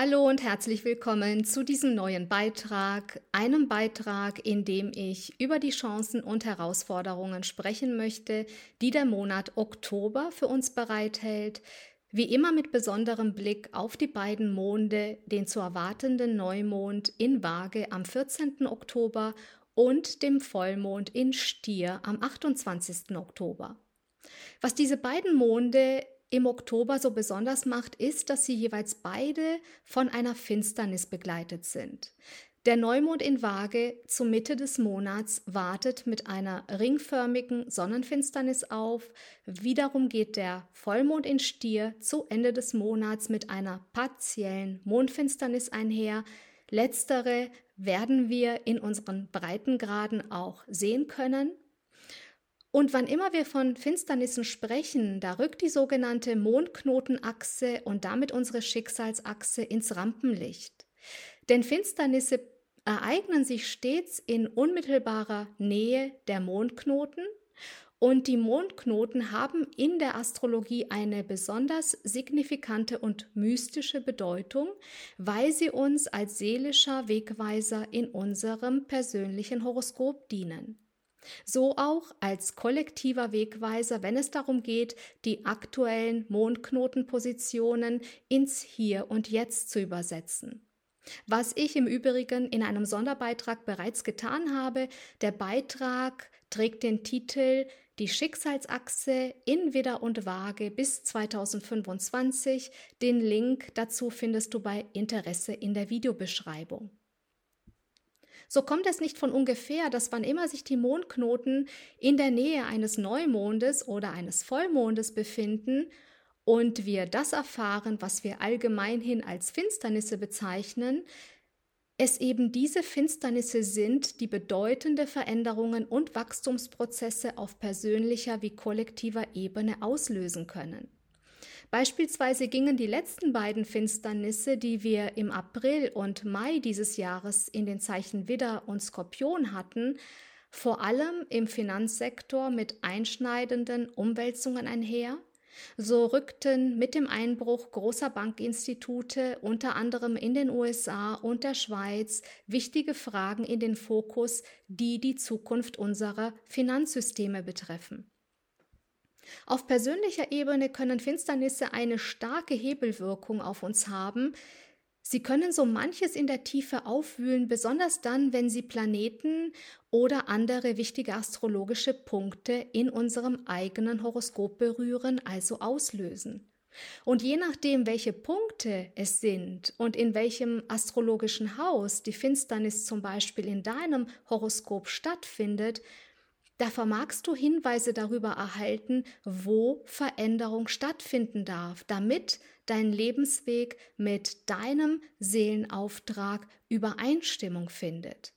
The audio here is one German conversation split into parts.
Hallo und herzlich willkommen zu diesem neuen Beitrag, einem Beitrag, in dem ich über die Chancen und Herausforderungen sprechen möchte, die der Monat Oktober für uns bereithält, wie immer mit besonderem Blick auf die beiden Monde, den zu erwartenden Neumond in Waage am 14. Oktober und dem Vollmond in Stier am 28. Oktober. Was diese beiden Monde im Oktober so besonders macht, ist, dass sie jeweils beide von einer Finsternis begleitet sind. Der Neumond in Waage zur Mitte des Monats wartet mit einer ringförmigen Sonnenfinsternis auf. Wiederum geht der Vollmond in Stier zu Ende des Monats mit einer partiellen Mondfinsternis einher. Letztere werden wir in unseren Breitengraden auch sehen können. Und wann immer wir von Finsternissen sprechen, da rückt die sogenannte Mondknotenachse und damit unsere Schicksalsachse ins Rampenlicht. Denn Finsternisse ereignen sich stets in unmittelbarer Nähe der Mondknoten und die Mondknoten haben in der Astrologie eine besonders signifikante und mystische Bedeutung, weil sie uns als seelischer Wegweiser in unserem persönlichen Horoskop dienen. So auch als kollektiver Wegweiser, wenn es darum geht, die aktuellen Mondknotenpositionen ins Hier und Jetzt zu übersetzen. Was ich im Übrigen in einem Sonderbeitrag bereits getan habe, der Beitrag trägt den Titel Die Schicksalsachse in Widder und Waage bis 2025. Den Link dazu findest du bei Interesse in der Videobeschreibung. So kommt es nicht von ungefähr, dass wann immer sich die Mondknoten in der Nähe eines Neumondes oder eines Vollmondes befinden und wir das erfahren, was wir allgemeinhin als Finsternisse bezeichnen, es eben diese Finsternisse sind, die bedeutende Veränderungen und Wachstumsprozesse auf persönlicher wie kollektiver Ebene auslösen können. Beispielsweise gingen die letzten beiden Finsternisse, die wir im April und Mai dieses Jahres in den Zeichen Widder und Skorpion hatten, vor allem im Finanzsektor mit einschneidenden Umwälzungen einher. So rückten mit dem Einbruch großer Bankinstitute, unter anderem in den USA und der Schweiz, wichtige Fragen in den Fokus, die die Zukunft unserer Finanzsysteme betreffen. Auf persönlicher Ebene können Finsternisse eine starke Hebelwirkung auf uns haben. Sie können so manches in der Tiefe aufwühlen, besonders dann, wenn sie Planeten oder andere wichtige astrologische Punkte in unserem eigenen Horoskop berühren, also auslösen. Und je nachdem, welche Punkte es sind und in welchem astrologischen Haus die Finsternis zum Beispiel in deinem Horoskop stattfindet, da vermagst du Hinweise darüber erhalten, wo Veränderung stattfinden darf, damit dein Lebensweg mit deinem Seelenauftrag Übereinstimmung findet.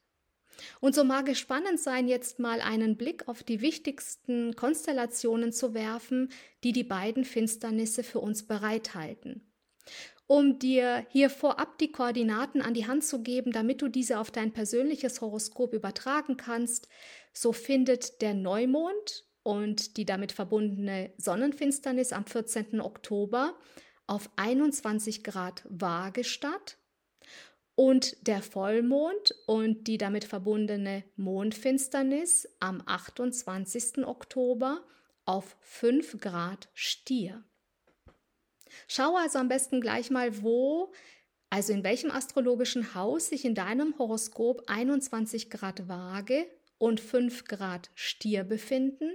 Und so mag es spannend sein, jetzt mal einen Blick auf die wichtigsten Konstellationen zu werfen, die die beiden Finsternisse für uns bereithalten. Um dir hier vorab die Koordinaten an die Hand zu geben, damit du diese auf dein persönliches Horoskop übertragen kannst, so findet der Neumond und die damit verbundene Sonnenfinsternis am 14. Oktober auf 21 Grad Waage statt und der Vollmond und die damit verbundene Mondfinsternis am 28. Oktober auf 5 Grad Stier. Schau also am besten gleich mal, wo, also in welchem astrologischen Haus sich in deinem Horoskop 21 Grad Waage und 5 Grad Stier befinden.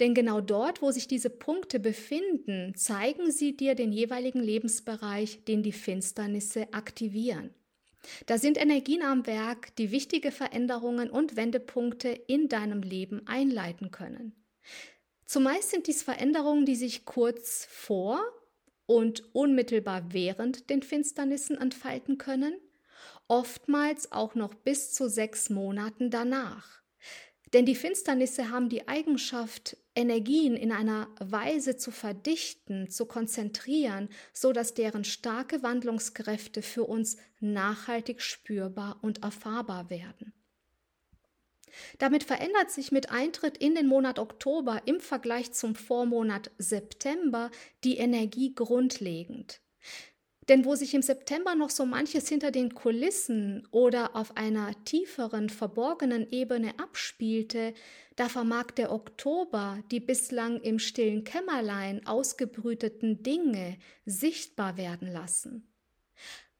Denn genau dort, wo sich diese Punkte befinden, zeigen sie dir den jeweiligen Lebensbereich, den die Finsternisse aktivieren. Da sind Energien am Werk, die wichtige Veränderungen und Wendepunkte in deinem Leben einleiten können. Zumeist sind dies Veränderungen, die sich kurz vor und unmittelbar während den Finsternissen entfalten können oftmals auch noch bis zu sechs Monaten danach. Denn die Finsternisse haben die Eigenschaft, Energien in einer Weise zu verdichten, zu konzentrieren, so dass deren starke Wandlungskräfte für uns nachhaltig spürbar und erfahrbar werden. Damit verändert sich mit Eintritt in den Monat Oktober im Vergleich zum Vormonat September die Energie grundlegend. Denn wo sich im September noch so manches hinter den Kulissen oder auf einer tieferen, verborgenen Ebene abspielte, da vermag der Oktober die bislang im stillen Kämmerlein ausgebrüteten Dinge sichtbar werden lassen.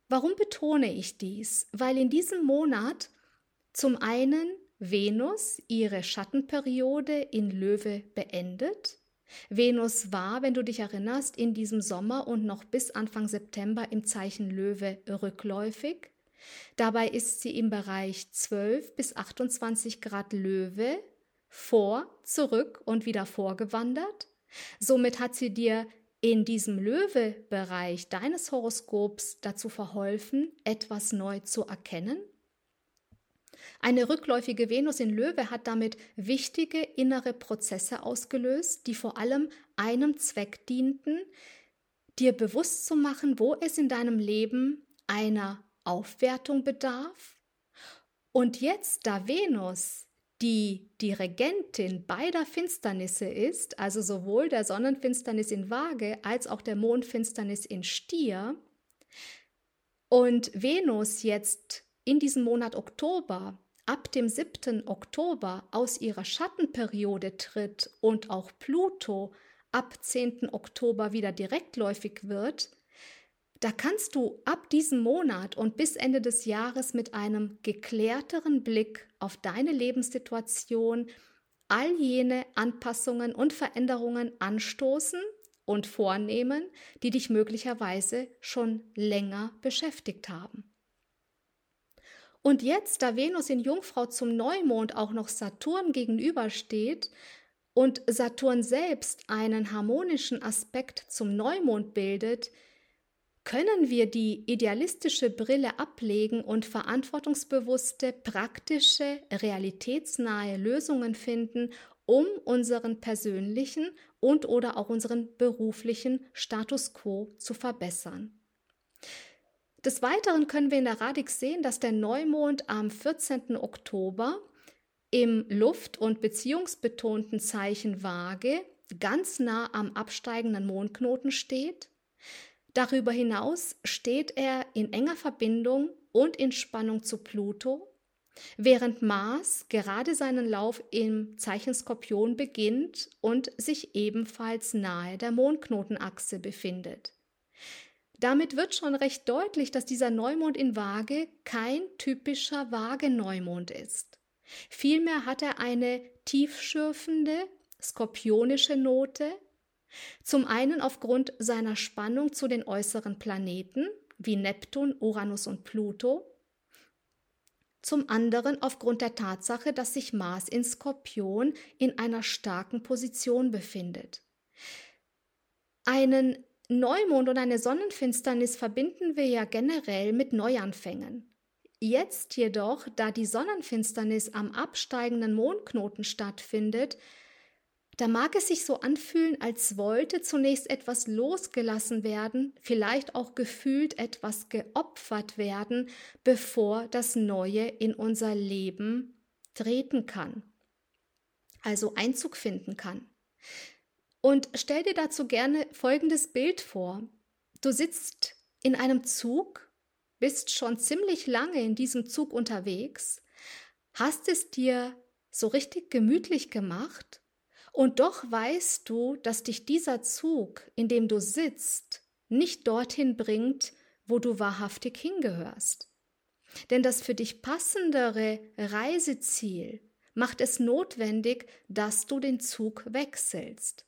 Warum betone ich dies? Weil in diesem Monat zum einen Venus ihre Schattenperiode in Löwe beendet. Venus war, wenn du dich erinnerst, in diesem Sommer und noch bis Anfang September im Zeichen Löwe rückläufig. Dabei ist sie im Bereich 12 bis 28 Grad Löwe vor, zurück und wieder vorgewandert. Somit hat sie dir in diesem Löwe-Bereich deines Horoskops dazu verholfen, etwas neu zu erkennen? Eine rückläufige Venus in Löwe hat damit wichtige innere Prozesse ausgelöst, die vor allem einem Zweck dienten, dir bewusst zu machen, wo es in deinem Leben einer Aufwertung bedarf. Und jetzt, da Venus die Regentin beider Finsternisse ist, also sowohl der Sonnenfinsternis in Waage als auch der Mondfinsternis in Stier, und Venus jetzt in diesem Monat Oktober, ab dem 7. Oktober aus ihrer Schattenperiode tritt und auch Pluto ab 10. Oktober wieder direktläufig wird, da kannst du ab diesem Monat und bis Ende des Jahres mit einem geklärteren Blick auf deine Lebenssituation all jene Anpassungen und Veränderungen anstoßen und vornehmen, die dich möglicherweise schon länger beschäftigt haben. Und jetzt, da Venus in Jungfrau zum Neumond auch noch Saturn gegenübersteht und Saturn selbst einen harmonischen Aspekt zum Neumond bildet, können wir die idealistische Brille ablegen und verantwortungsbewusste, praktische, realitätsnahe Lösungen finden, um unseren persönlichen und oder auch unseren beruflichen Status quo zu verbessern. Des Weiteren können wir in der Radix sehen, dass der Neumond am 14. Oktober im luft- und beziehungsbetonten Zeichen Waage ganz nah am absteigenden Mondknoten steht Darüber hinaus steht er in enger Verbindung und in Spannung zu Pluto, während Mars gerade seinen Lauf im Zeichen Skorpion beginnt und sich ebenfalls nahe der Mondknotenachse befindet. Damit wird schon recht deutlich, dass dieser Neumond in Waage kein typischer Waage-Neumond ist. Vielmehr hat er eine tiefschürfende, skorpionische Note, zum einen aufgrund seiner Spannung zu den äußeren Planeten wie Neptun, Uranus und Pluto. Zum anderen aufgrund der Tatsache, dass sich Mars in Skorpion in einer starken Position befindet. Einen Neumond und eine Sonnenfinsternis verbinden wir ja generell mit Neuanfängen. Jetzt jedoch, da die Sonnenfinsternis am absteigenden Mondknoten stattfindet, da mag es sich so anfühlen, als wollte zunächst etwas losgelassen werden, vielleicht auch gefühlt etwas geopfert werden, bevor das Neue in unser Leben treten kann, also Einzug finden kann. Und stell dir dazu gerne folgendes Bild vor. Du sitzt in einem Zug, bist schon ziemlich lange in diesem Zug unterwegs, hast es dir so richtig gemütlich gemacht und doch weißt du, dass dich dieser Zug, in dem du sitzt, nicht dorthin bringt, wo du wahrhaftig hingehörst. Denn das für dich passendere Reiseziel macht es notwendig, dass du den Zug wechselst.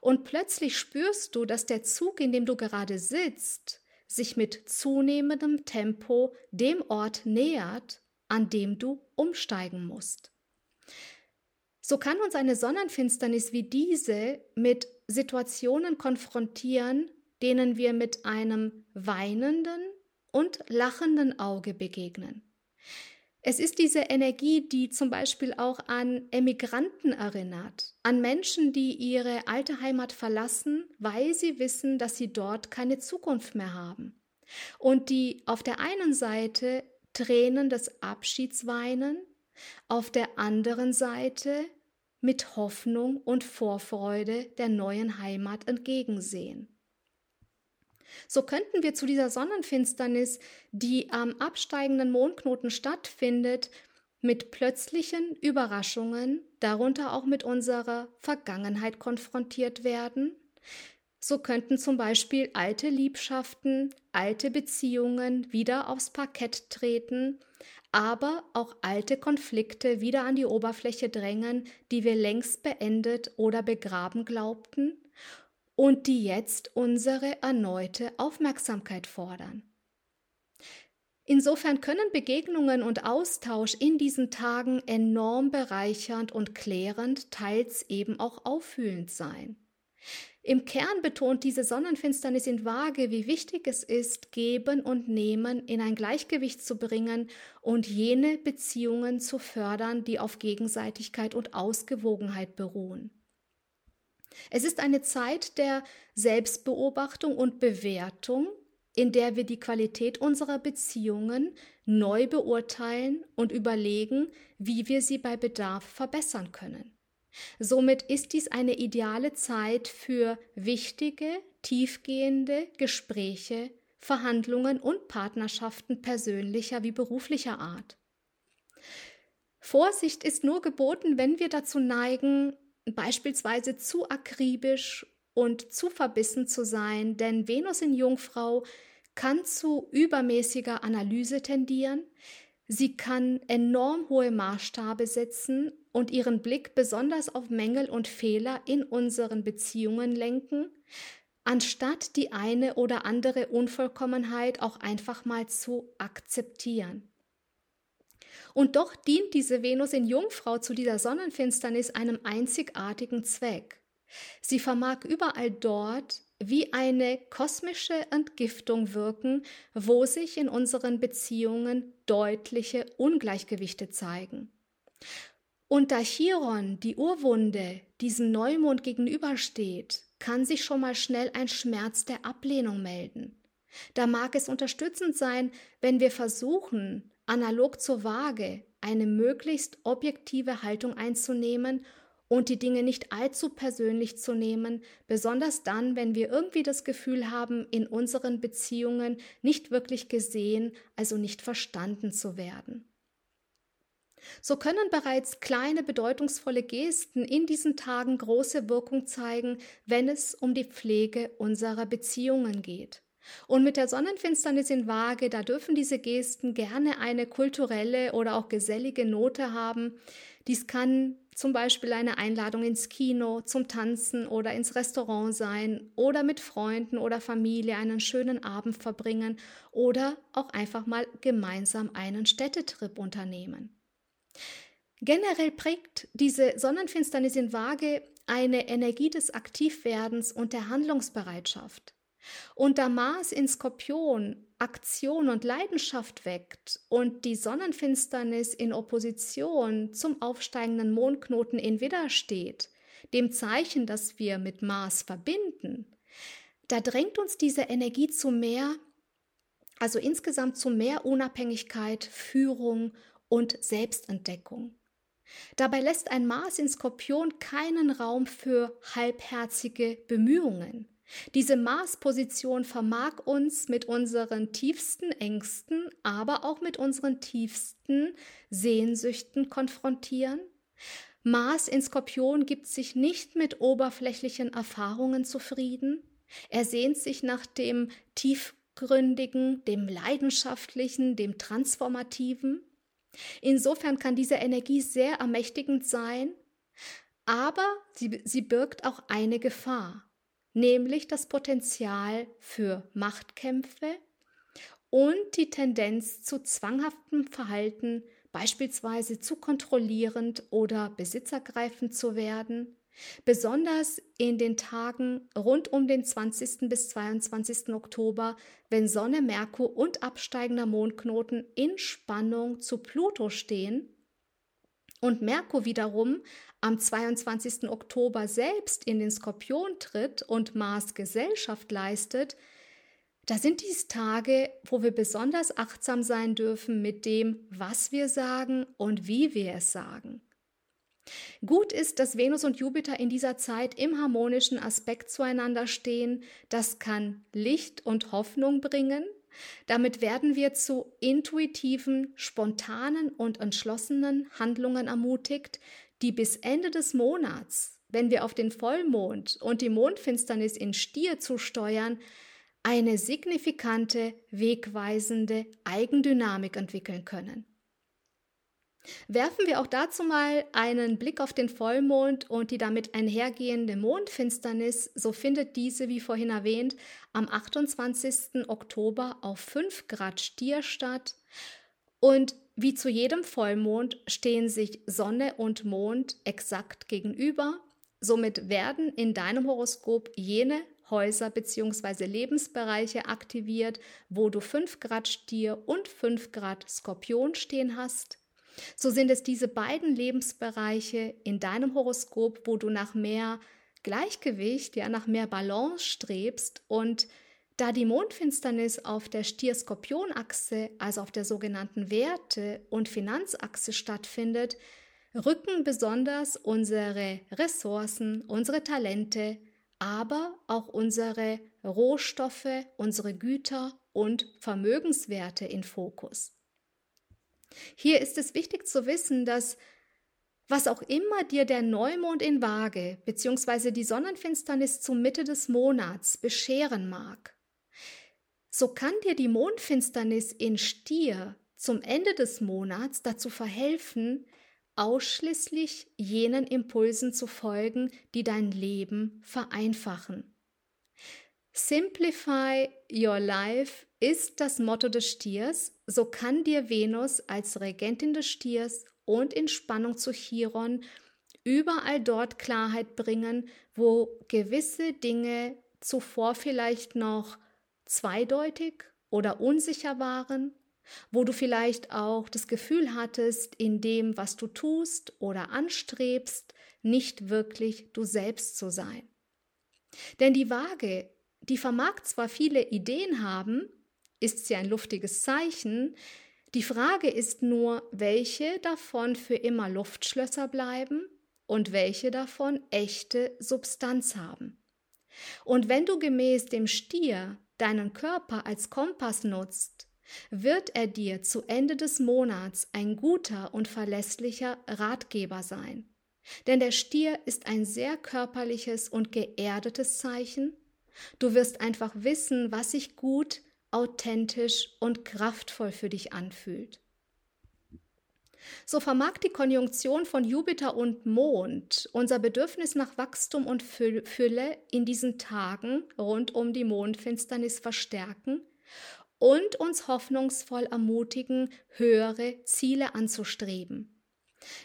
Und plötzlich spürst du, dass der Zug, in dem du gerade sitzt, sich mit zunehmendem Tempo dem Ort nähert, an dem du umsteigen musst. So kann uns eine Sonnenfinsternis wie diese mit Situationen konfrontieren, denen wir mit einem weinenden und lachenden Auge begegnen. Es ist diese Energie, die zum Beispiel auch an Emigranten erinnert, an Menschen, die ihre alte Heimat verlassen, weil sie wissen, dass sie dort keine Zukunft mehr haben. Und die auf der einen Seite Tränen des Abschieds weinen, auf der anderen Seite mit Hoffnung und Vorfreude der neuen Heimat entgegensehen. So könnten wir zu dieser Sonnenfinsternis, die am absteigenden Mondknoten stattfindet, mit plötzlichen Überraschungen, darunter auch mit unserer Vergangenheit konfrontiert werden. So könnten zum Beispiel alte Liebschaften, alte Beziehungen wieder aufs Parkett treten, aber auch alte Konflikte wieder an die Oberfläche drängen, die wir längst beendet oder begraben glaubten und die jetzt unsere erneute Aufmerksamkeit fordern. Insofern können Begegnungen und Austausch in diesen Tagen enorm bereichernd und klärend, teils eben auch auffühlend sein. Im Kern betont diese Sonnenfinsternis in Waage, wie wichtig es ist, Geben und Nehmen in ein Gleichgewicht zu bringen und jene Beziehungen zu fördern, die auf Gegenseitigkeit und Ausgewogenheit beruhen. Es ist eine Zeit der Selbstbeobachtung und Bewertung, in der wir die Qualität unserer Beziehungen neu beurteilen und überlegen, wie wir sie bei Bedarf verbessern können. Somit ist dies eine ideale Zeit für wichtige, tiefgehende Gespräche, Verhandlungen und Partnerschaften persönlicher wie beruflicher Art. Vorsicht ist nur geboten, wenn wir dazu neigen, beispielsweise zu akribisch und zu verbissen zu sein, denn Venus in Jungfrau kann zu übermäßiger Analyse tendieren, sie kann enorm hohe Maßstabe setzen und ihren Blick besonders auf Mängel und Fehler in unseren Beziehungen lenken, anstatt die eine oder andere Unvollkommenheit auch einfach mal zu akzeptieren. Und doch dient diese Venus in Jungfrau zu dieser Sonnenfinsternis einem einzigartigen Zweck. Sie vermag überall dort wie eine kosmische Entgiftung wirken, wo sich in unseren Beziehungen deutliche Ungleichgewichte zeigen. Und da Chiron, die Urwunde, diesem Neumond gegenübersteht, kann sich schon mal schnell ein Schmerz der Ablehnung melden. Da mag es unterstützend sein, wenn wir versuchen, analog zur Waage eine möglichst objektive Haltung einzunehmen und die Dinge nicht allzu persönlich zu nehmen, besonders dann, wenn wir irgendwie das Gefühl haben, in unseren Beziehungen nicht wirklich gesehen, also nicht verstanden zu werden. So können bereits kleine bedeutungsvolle Gesten in diesen Tagen große Wirkung zeigen, wenn es um die Pflege unserer Beziehungen geht. Und mit der Sonnenfinsternis in Waage, da dürfen diese Gesten gerne eine kulturelle oder auch gesellige Note haben. Dies kann zum Beispiel eine Einladung ins Kino, zum Tanzen oder ins Restaurant sein oder mit Freunden oder Familie einen schönen Abend verbringen oder auch einfach mal gemeinsam einen Städtetrip unternehmen. Generell prägt diese Sonnenfinsternis in Waage eine Energie des Aktivwerdens und der Handlungsbereitschaft. Und da Mars in Skorpion Aktion und Leidenschaft weckt und die Sonnenfinsternis in Opposition zum aufsteigenden Mondknoten in Widder steht, dem Zeichen, das wir mit Mars verbinden, da drängt uns diese Energie zu mehr, also insgesamt zu mehr Unabhängigkeit, Führung und Selbstentdeckung. Dabei lässt ein Mars in Skorpion keinen Raum für halbherzige Bemühungen. Diese Marsposition vermag uns mit unseren tiefsten Ängsten, aber auch mit unseren tiefsten Sehnsüchten konfrontieren. Mars in Skorpion gibt sich nicht mit oberflächlichen Erfahrungen zufrieden. Er sehnt sich nach dem tiefgründigen, dem leidenschaftlichen, dem transformativen. Insofern kann diese Energie sehr ermächtigend sein, aber sie, sie birgt auch eine Gefahr nämlich das Potenzial für Machtkämpfe und die Tendenz zu zwanghaftem Verhalten, beispielsweise zu kontrollierend oder besitzergreifend zu werden, besonders in den Tagen rund um den 20. bis 22. Oktober, wenn Sonne, Merkur und absteigender Mondknoten in Spannung zu Pluto stehen und Merkur wiederum am 22. Oktober selbst in den Skorpion tritt und Mars Gesellschaft leistet, da sind dies Tage, wo wir besonders achtsam sein dürfen mit dem, was wir sagen und wie wir es sagen. Gut ist, dass Venus und Jupiter in dieser Zeit im harmonischen Aspekt zueinander stehen. Das kann Licht und Hoffnung bringen. Damit werden wir zu intuitiven, spontanen und entschlossenen Handlungen ermutigt, die bis Ende des Monats, wenn wir auf den Vollmond und die Mondfinsternis in Stier zusteuern, eine signifikante, wegweisende Eigendynamik entwickeln können. Werfen wir auch dazu mal einen Blick auf den Vollmond und die damit einhergehende Mondfinsternis, so findet diese, wie vorhin erwähnt, am 28. Oktober auf 5 Grad Stier statt. Und wie zu jedem Vollmond stehen sich Sonne und Mond exakt gegenüber. Somit werden in deinem Horoskop jene Häuser bzw. Lebensbereiche aktiviert, wo du 5 Grad Stier und 5 Grad Skorpion stehen hast. So sind es diese beiden Lebensbereiche in deinem Horoskop, wo du nach mehr Gleichgewicht, ja, nach mehr Balance strebst und da die Mondfinsternis auf der Stier-Skorpion-Achse, also auf der sogenannten Werte- und Finanzachse stattfindet, rücken besonders unsere Ressourcen, unsere Talente, aber auch unsere Rohstoffe, unsere Güter und Vermögenswerte in Fokus. Hier ist es wichtig zu wissen, dass was auch immer dir der Neumond in Waage bzw. die Sonnenfinsternis zur Mitte des Monats bescheren mag, so kann dir die Mondfinsternis in Stier zum Ende des Monats dazu verhelfen, ausschließlich jenen Impulsen zu folgen, die dein Leben vereinfachen. Simplify Your Life ist das Motto des Stiers, so kann dir Venus als Regentin des Stiers und in Spannung zu Chiron überall dort Klarheit bringen, wo gewisse Dinge zuvor vielleicht noch zweideutig oder unsicher waren, wo du vielleicht auch das Gefühl hattest, in dem, was du tust oder anstrebst, nicht wirklich du selbst zu sein. Denn die Waage die vermag zwar viele Ideen haben, ist sie ein luftiges Zeichen, die Frage ist nur, welche davon für immer Luftschlösser bleiben und welche davon echte Substanz haben. Und wenn du gemäß dem Stier deinen Körper als Kompass nutzt, wird er dir zu Ende des Monats ein guter und verlässlicher Ratgeber sein. Denn der Stier ist ein sehr körperliches und geerdetes Zeichen Du wirst einfach wissen, was sich gut, authentisch und kraftvoll für dich anfühlt. So vermag die Konjunktion von Jupiter und Mond unser Bedürfnis nach Wachstum und Fülle in diesen Tagen rund um die Mondfinsternis verstärken und uns hoffnungsvoll ermutigen, höhere Ziele anzustreben.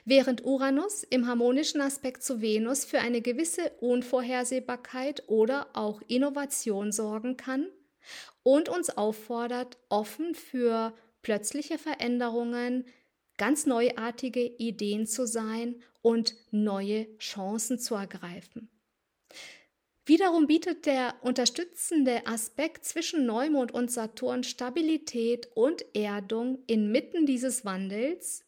Während Uranus im harmonischen Aspekt zu Venus für eine gewisse Unvorhersehbarkeit oder auch Innovation sorgen kann und uns auffordert, offen für plötzliche Veränderungen, ganz neuartige Ideen zu sein und neue Chancen zu ergreifen. Wiederum bietet der unterstützende Aspekt zwischen Neumond und Saturn Stabilität und Erdung inmitten dieses Wandels,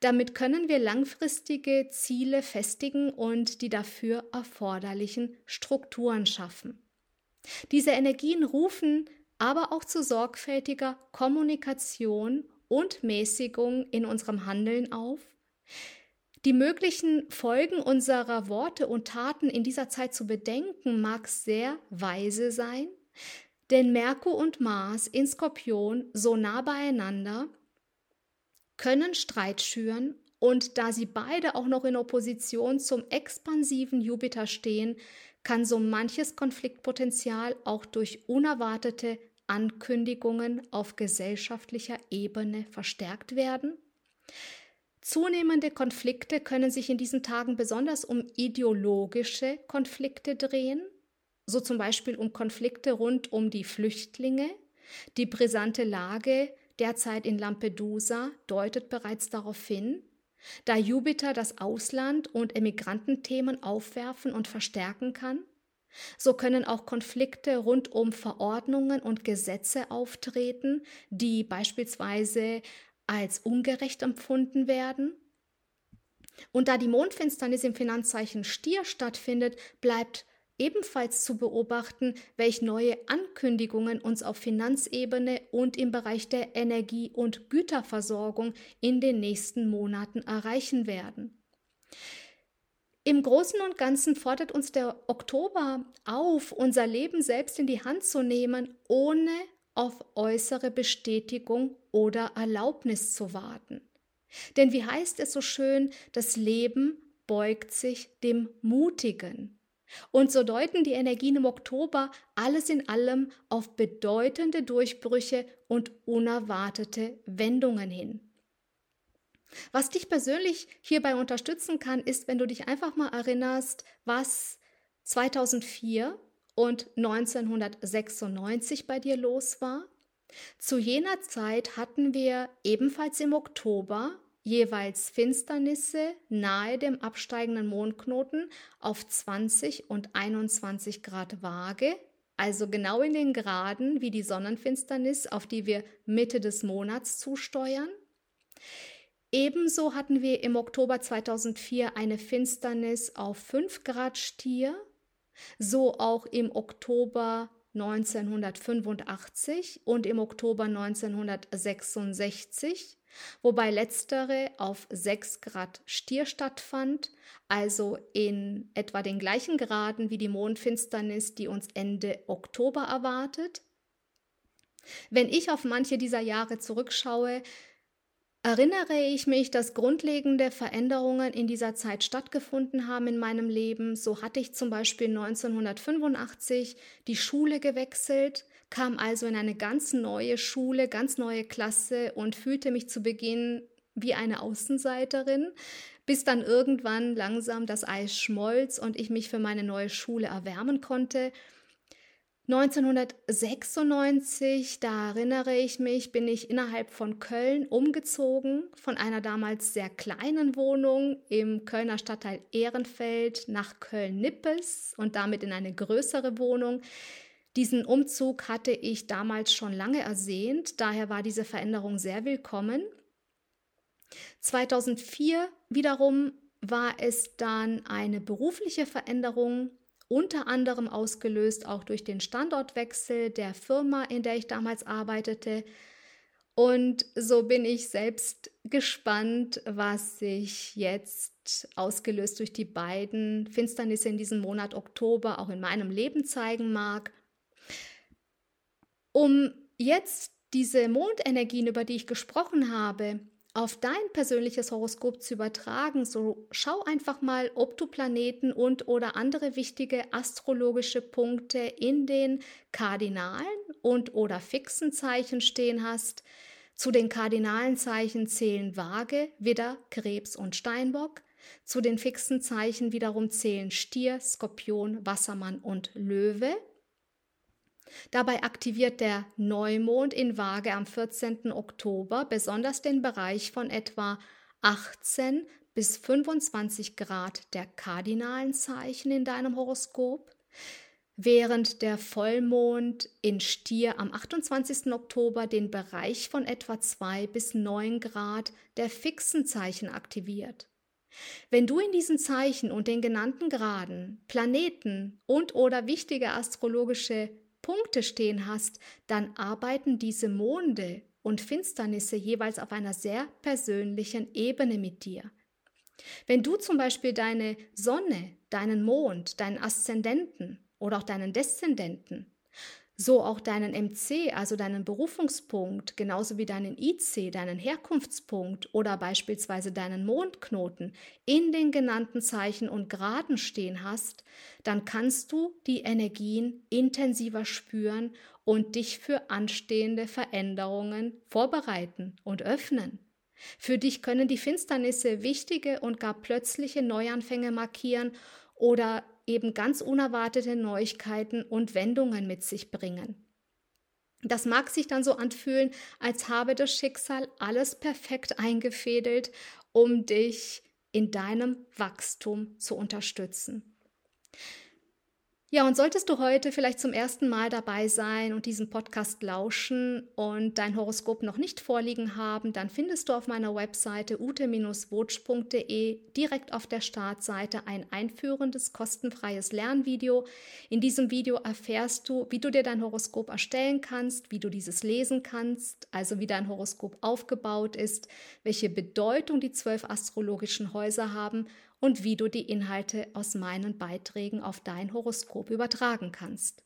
damit können wir langfristige Ziele festigen und die dafür erforderlichen Strukturen schaffen. Diese Energien rufen aber auch zu sorgfältiger Kommunikation und Mäßigung in unserem Handeln auf. Die möglichen Folgen unserer Worte und Taten in dieser Zeit zu bedenken mag sehr weise sein, denn Merkur und Mars in Skorpion so nah beieinander können Streit schüren und da sie beide auch noch in Opposition zum expansiven Jupiter stehen, kann so manches Konfliktpotenzial auch durch unerwartete Ankündigungen auf gesellschaftlicher Ebene verstärkt werden. Zunehmende Konflikte können sich in diesen Tagen besonders um ideologische Konflikte drehen, so zum Beispiel um Konflikte rund um die Flüchtlinge, die brisante Lage derzeit in Lampedusa deutet bereits darauf hin, da Jupiter das Ausland und Emigrantenthemen aufwerfen und verstärken kann, so können auch Konflikte rund um Verordnungen und Gesetze auftreten, die beispielsweise als ungerecht empfunden werden. Und da die Mondfinsternis im Finanzzeichen Stier stattfindet, bleibt ebenfalls zu beobachten, welche neue Ankündigungen uns auf Finanzebene und im Bereich der Energie- und Güterversorgung in den nächsten Monaten erreichen werden. Im Großen und Ganzen fordert uns der Oktober auf, unser Leben selbst in die Hand zu nehmen, ohne auf äußere Bestätigung oder Erlaubnis zu warten. Denn wie heißt es so schön, das Leben beugt sich dem Mutigen. Und so deuten die Energien im Oktober alles in allem auf bedeutende Durchbrüche und unerwartete Wendungen hin. Was dich persönlich hierbei unterstützen kann, ist, wenn du dich einfach mal erinnerst, was 2004 und 1996 bei dir los war. Zu jener Zeit hatten wir ebenfalls im Oktober jeweils Finsternisse nahe dem absteigenden Mondknoten auf 20 und 21 Grad Waage, also genau in den Graden wie die Sonnenfinsternis, auf die wir Mitte des Monats zusteuern. Ebenso hatten wir im Oktober 2004 eine Finsternis auf 5 Grad Stier, so auch im Oktober 1985 und im Oktober 1966, wobei letztere auf 6 Grad Stier stattfand, also in etwa den gleichen Graden wie die Mondfinsternis, die uns Ende Oktober erwartet. Wenn ich auf manche dieser Jahre zurückschaue, Erinnere ich mich, dass grundlegende Veränderungen in dieser Zeit stattgefunden haben in meinem Leben. So hatte ich zum Beispiel 1985 die Schule gewechselt, kam also in eine ganz neue Schule, ganz neue Klasse und fühlte mich zu Beginn wie eine Außenseiterin, bis dann irgendwann langsam das Eis schmolz und ich mich für meine neue Schule erwärmen konnte 1996, da erinnere ich mich, bin ich innerhalb von Köln umgezogen, von einer damals sehr kleinen Wohnung im Kölner Stadtteil Ehrenfeld nach Köln-Nippes und damit in eine größere Wohnung. Diesen Umzug hatte ich damals schon lange ersehnt, daher war diese Veränderung sehr willkommen. 2004 wiederum war es dann eine berufliche Veränderung, unter anderem ausgelöst auch durch den Standortwechsel der Firma, in der ich damals arbeitete. Und so bin ich selbst gespannt, was sich jetzt ausgelöst durch die beiden Finsternisse in diesem Monat Oktober auch in meinem Leben zeigen mag. Um jetzt diese Mondenergien, über die ich gesprochen habe, auf dein persönliches Horoskop zu übertragen, so schau einfach mal, ob du Planeten und oder andere wichtige astrologische Punkte in den kardinalen und oder fixen Zeichen stehen hast. Zu den kardinalen Zeichen zählen Waage, Widder, Krebs und Steinbock. Zu den fixen Zeichen wiederum zählen Stier, Skorpion, Wassermann und Löwe. Dabei aktiviert der Neumond in Waage am 14. Oktober besonders den Bereich von etwa 18 bis 25 Grad der kardinalen Zeichen in deinem Horoskop, während der Vollmond in Stier am 28. Oktober den Bereich von etwa 2 bis 9 Grad der fixen Zeichen aktiviert. Wenn du in diesen Zeichen und den genannten Graden Planeten und oder wichtige astrologische Punkte stehen hast, dann arbeiten diese Monde und Finsternisse jeweils auf einer sehr persönlichen Ebene mit dir. Wenn du zum Beispiel deine Sonne, deinen Mond, deinen Aszendenten oder auch deinen Deszendenten so auch deinen MC, also deinen Berufungspunkt, genauso wie deinen IC, deinen Herkunftspunkt oder beispielsweise deinen Mondknoten in den genannten Zeichen und Graden stehen hast, dann kannst du die Energien intensiver spüren und dich für anstehende Veränderungen vorbereiten und öffnen. Für dich können die Finsternisse wichtige und gar plötzliche Neuanfänge markieren oder eben ganz unerwartete Neuigkeiten und Wendungen mit sich bringen. Das mag sich dann so anfühlen, als habe das Schicksal alles perfekt eingefädelt, um dich in deinem Wachstum zu unterstützen. Ja, und solltest du heute vielleicht zum ersten Mal dabei sein und diesen Podcast lauschen und dein Horoskop noch nicht vorliegen haben, dann findest du auf meiner Webseite ute-wotsch.de direkt auf der Startseite ein einführendes, kostenfreies Lernvideo. In diesem Video erfährst du, wie du dir dein Horoskop erstellen kannst, wie du dieses lesen kannst, also wie dein Horoskop aufgebaut ist, welche Bedeutung die zwölf astrologischen Häuser haben und wie du die Inhalte aus meinen Beiträgen auf dein Horoskop übertragen kannst.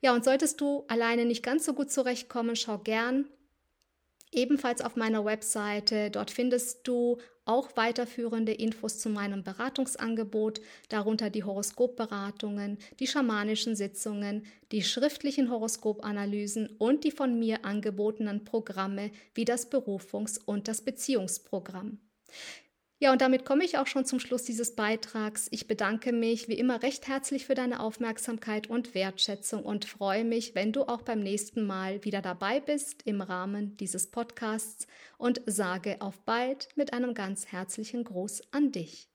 Ja, und solltest du alleine nicht ganz so gut zurechtkommen, schau gern ebenfalls auf meiner Webseite. Dort findest du auch weiterführende Infos zu meinem Beratungsangebot, darunter die Horoskopberatungen, die schamanischen Sitzungen, die schriftlichen Horoskopanalysen und die von mir angebotenen Programme wie das Berufungs- und das Beziehungsprogramm. Ja, und damit komme ich auch schon zum Schluss dieses Beitrags. Ich bedanke mich wie immer recht herzlich für deine Aufmerksamkeit und Wertschätzung und freue mich, wenn du auch beim nächsten Mal wieder dabei bist im Rahmen dieses Podcasts und sage auf bald mit einem ganz herzlichen Gruß an dich.